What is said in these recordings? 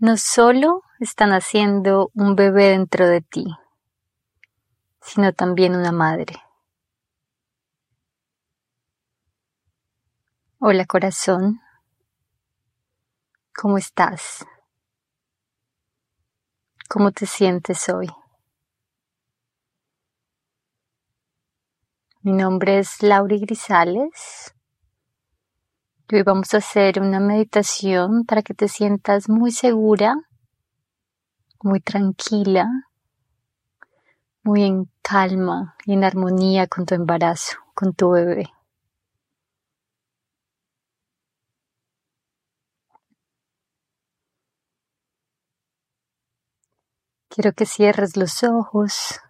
no solo están haciendo un bebé dentro de ti, sino también una madre. Hola corazón, ¿cómo estás? ¿Cómo te sientes hoy? Mi nombre es Lauri Grisales hoy vamos a hacer una meditación para que te sientas muy segura, muy tranquila, muy en calma y en armonía con tu embarazo, con tu bebé. Quiero que cierres los ojos,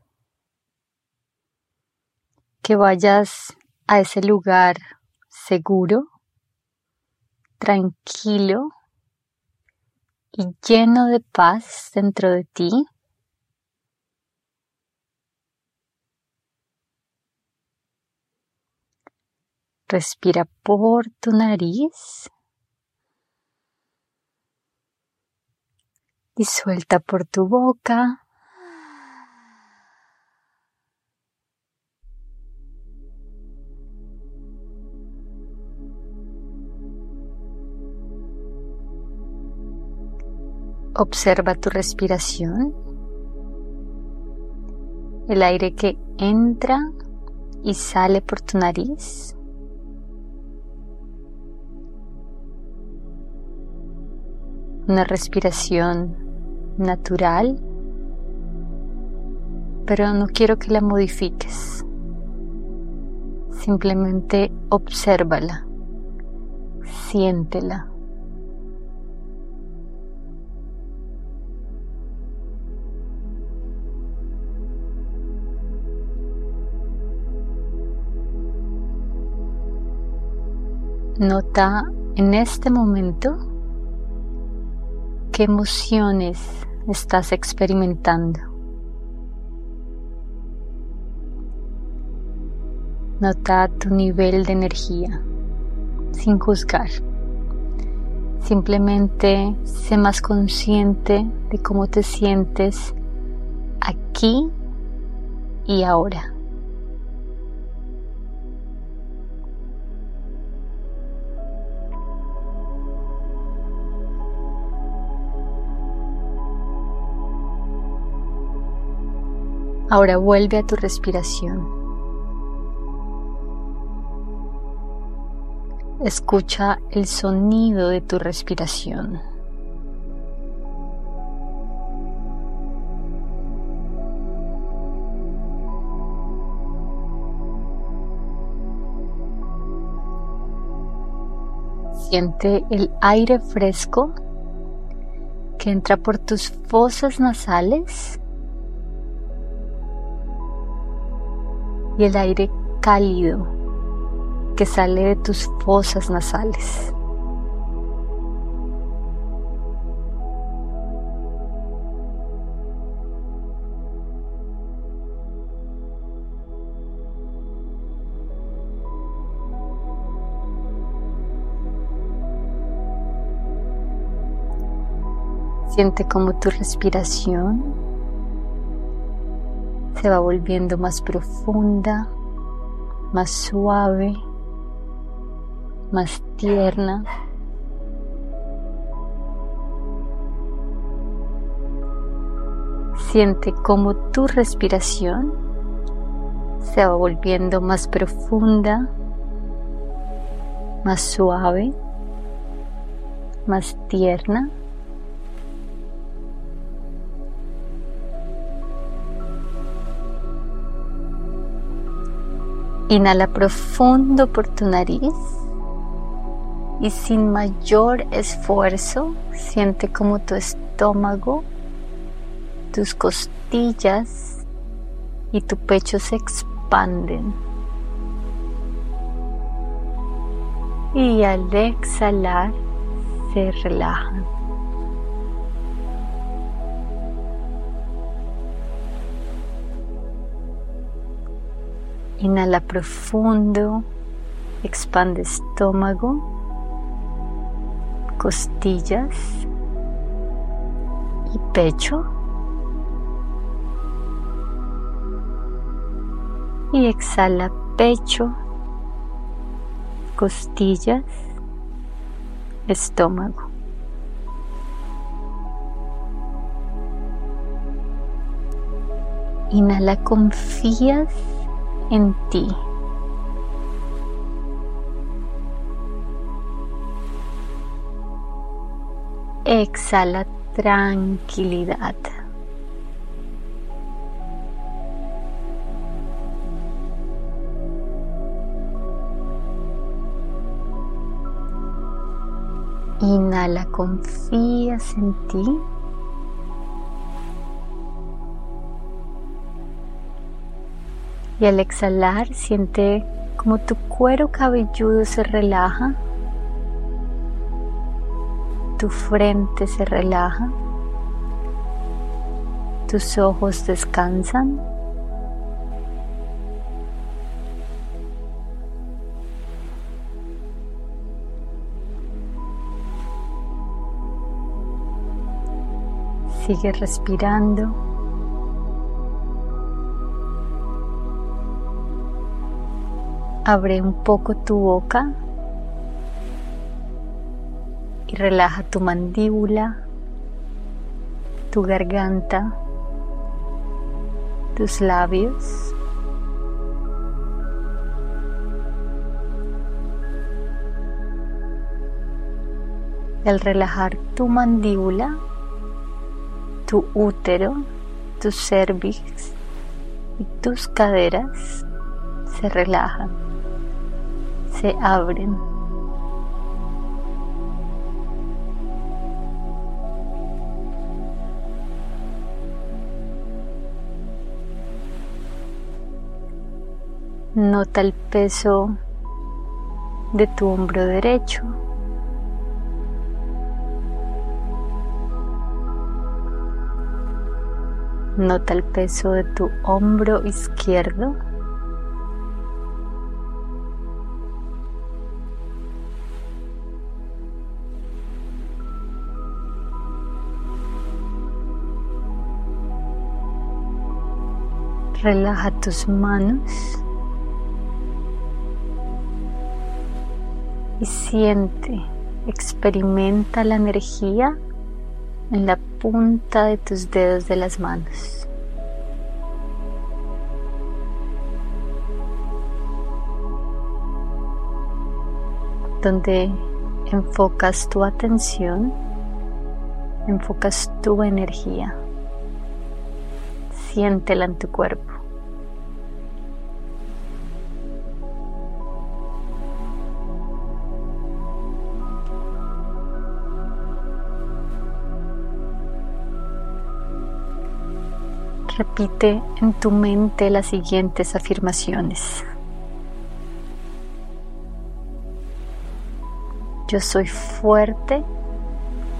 que vayas a ese lugar seguro tranquilo y lleno de paz dentro de ti. Respira por tu nariz y suelta por tu boca. Observa tu respiración, el aire que entra y sale por tu nariz. Una respiración natural, pero no quiero que la modifiques. Simplemente obsérvala, siéntela. Nota en este momento qué emociones estás experimentando. Nota tu nivel de energía sin juzgar. Simplemente sé más consciente de cómo te sientes aquí y ahora. Ahora vuelve a tu respiración. Escucha el sonido de tu respiración. Siente el aire fresco que entra por tus fosas nasales y el aire cálido que sale de tus fosas nasales. Siente como tu respiración se va volviendo más profunda, más suave, más tierna. Siente como tu respiración se va volviendo más profunda, más suave, más tierna. Inhala profundo por tu nariz y sin mayor esfuerzo siente como tu estómago, tus costillas y tu pecho se expanden. Y al exhalar se relajan. Inhala profundo, expande estómago, costillas y pecho. Y exhala pecho, costillas, estómago. Inhala, confías en ti. Exhala tranquilidad. Inhala, confías en ti. Y al exhalar, siente como tu cuero cabelludo se relaja, tu frente se relaja, tus ojos descansan. Sigue respirando. Abre un poco tu boca y relaja tu mandíbula, tu garganta, tus labios. al relajar tu mandíbula, tu útero, tu cervix y tus caderas se relajan se abren. Nota el peso de tu hombro derecho. Nota el peso de tu hombro izquierdo. Relaja tus manos y siente, experimenta la energía en la punta de tus dedos de las manos. Donde enfocas tu atención, enfocas tu energía. Siéntela en tu cuerpo. Repite en tu mente las siguientes afirmaciones. Yo soy fuerte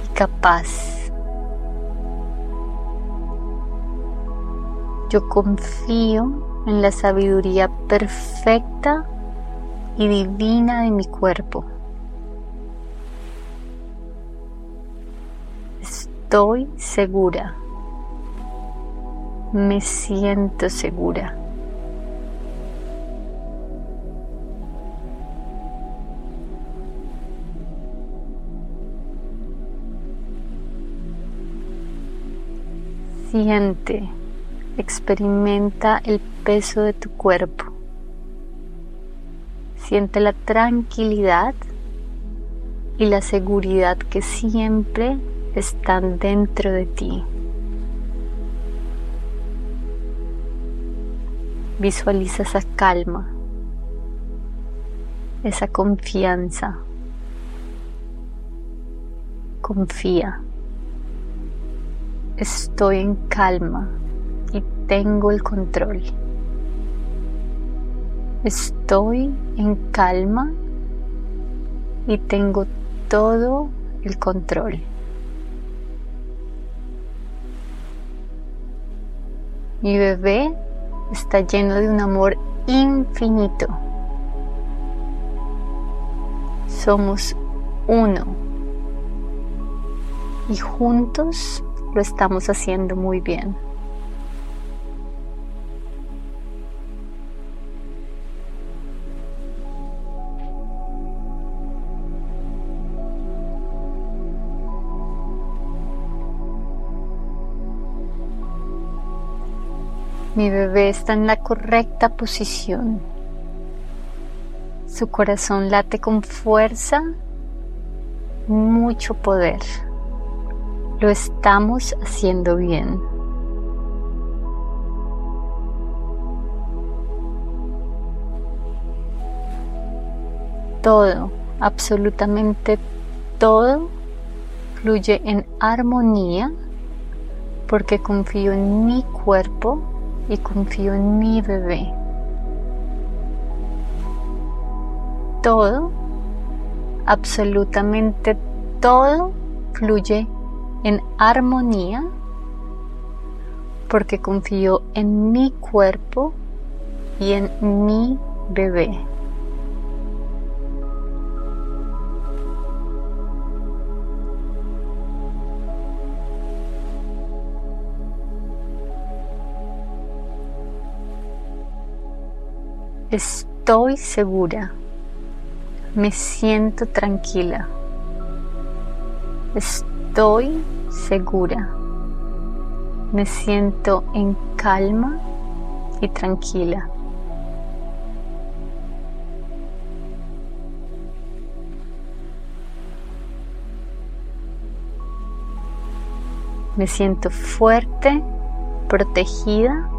y capaz. Yo confío en la sabiduría perfecta y divina de mi cuerpo. Estoy segura me siento segura. Siente, experimenta el peso de tu cuerpo. Siente la tranquilidad y la seguridad que siempre están dentro de ti. Visualiza esa calma, esa confianza. Confía. Estoy en calma tengo el control. Estoy en calma y tengo todo el control. Mi bebé está lleno de un amor infinito. Somos uno y juntos lo estamos haciendo muy bien. Mi bebé está en la correcta posición. Su corazón late con fuerza, mucho poder. Lo estamos haciendo bien. Todo, absolutamente todo, fluye en armonía porque confío en mi cuerpo y confío en mi bebé. Todo, absolutamente todo fluye en armonía porque confío en mi cuerpo y en mi bebé. Estoy segura. Me siento tranquila. Estoy segura. Me siento en calma y tranquila. Me siento fuerte, protegida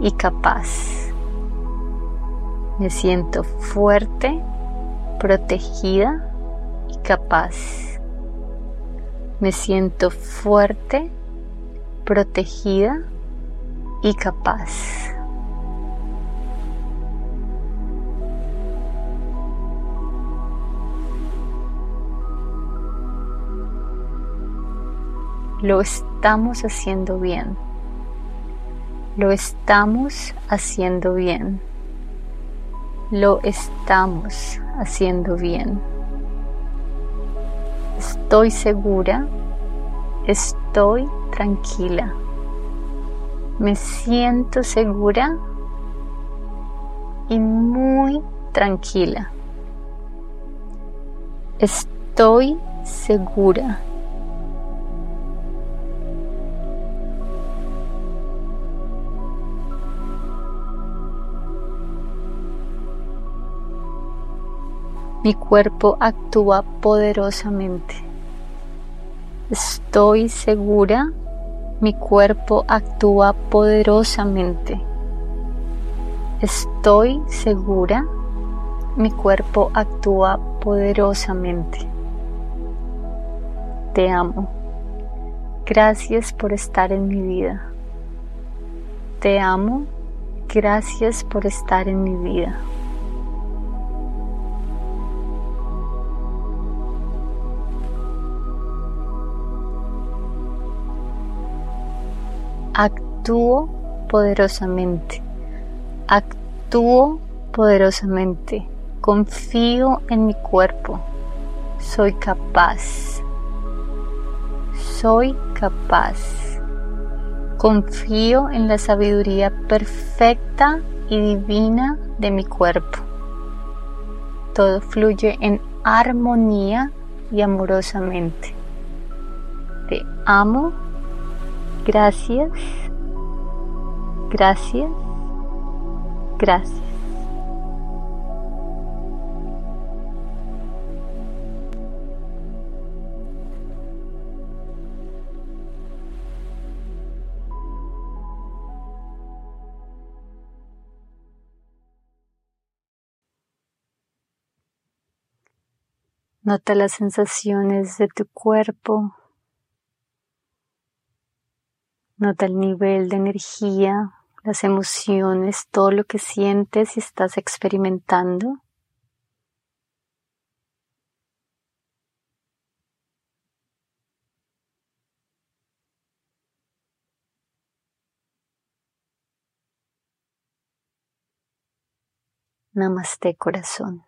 y capaz. Me siento fuerte, protegida y capaz. Me siento fuerte, protegida y capaz. Lo estamos haciendo bien. Lo estamos haciendo bien lo estamos haciendo bien. Estoy segura, estoy tranquila. Me siento segura y muy tranquila. Estoy segura Mi cuerpo actúa poderosamente. Estoy segura, mi cuerpo actúa poderosamente. Estoy segura, mi cuerpo actúa poderosamente. Te amo. Gracias por estar en mi vida. Te amo. Gracias por estar en mi vida. Actúo poderosamente, actúo poderosamente, confío en mi cuerpo, soy capaz, soy capaz, confío en la sabiduría perfecta y divina de mi cuerpo. Todo fluye en armonía y amorosamente. Te amo Gracias, gracias, gracias. Nota las sensaciones de tu cuerpo. Nota el nivel de energía, las emociones, todo lo que sientes y estás experimentando. Namaste corazón.